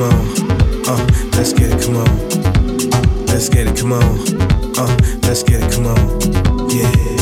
come on. Uh, let's get it, come on. Let's get it, come on. Uh, let's get it, come on. Yeah.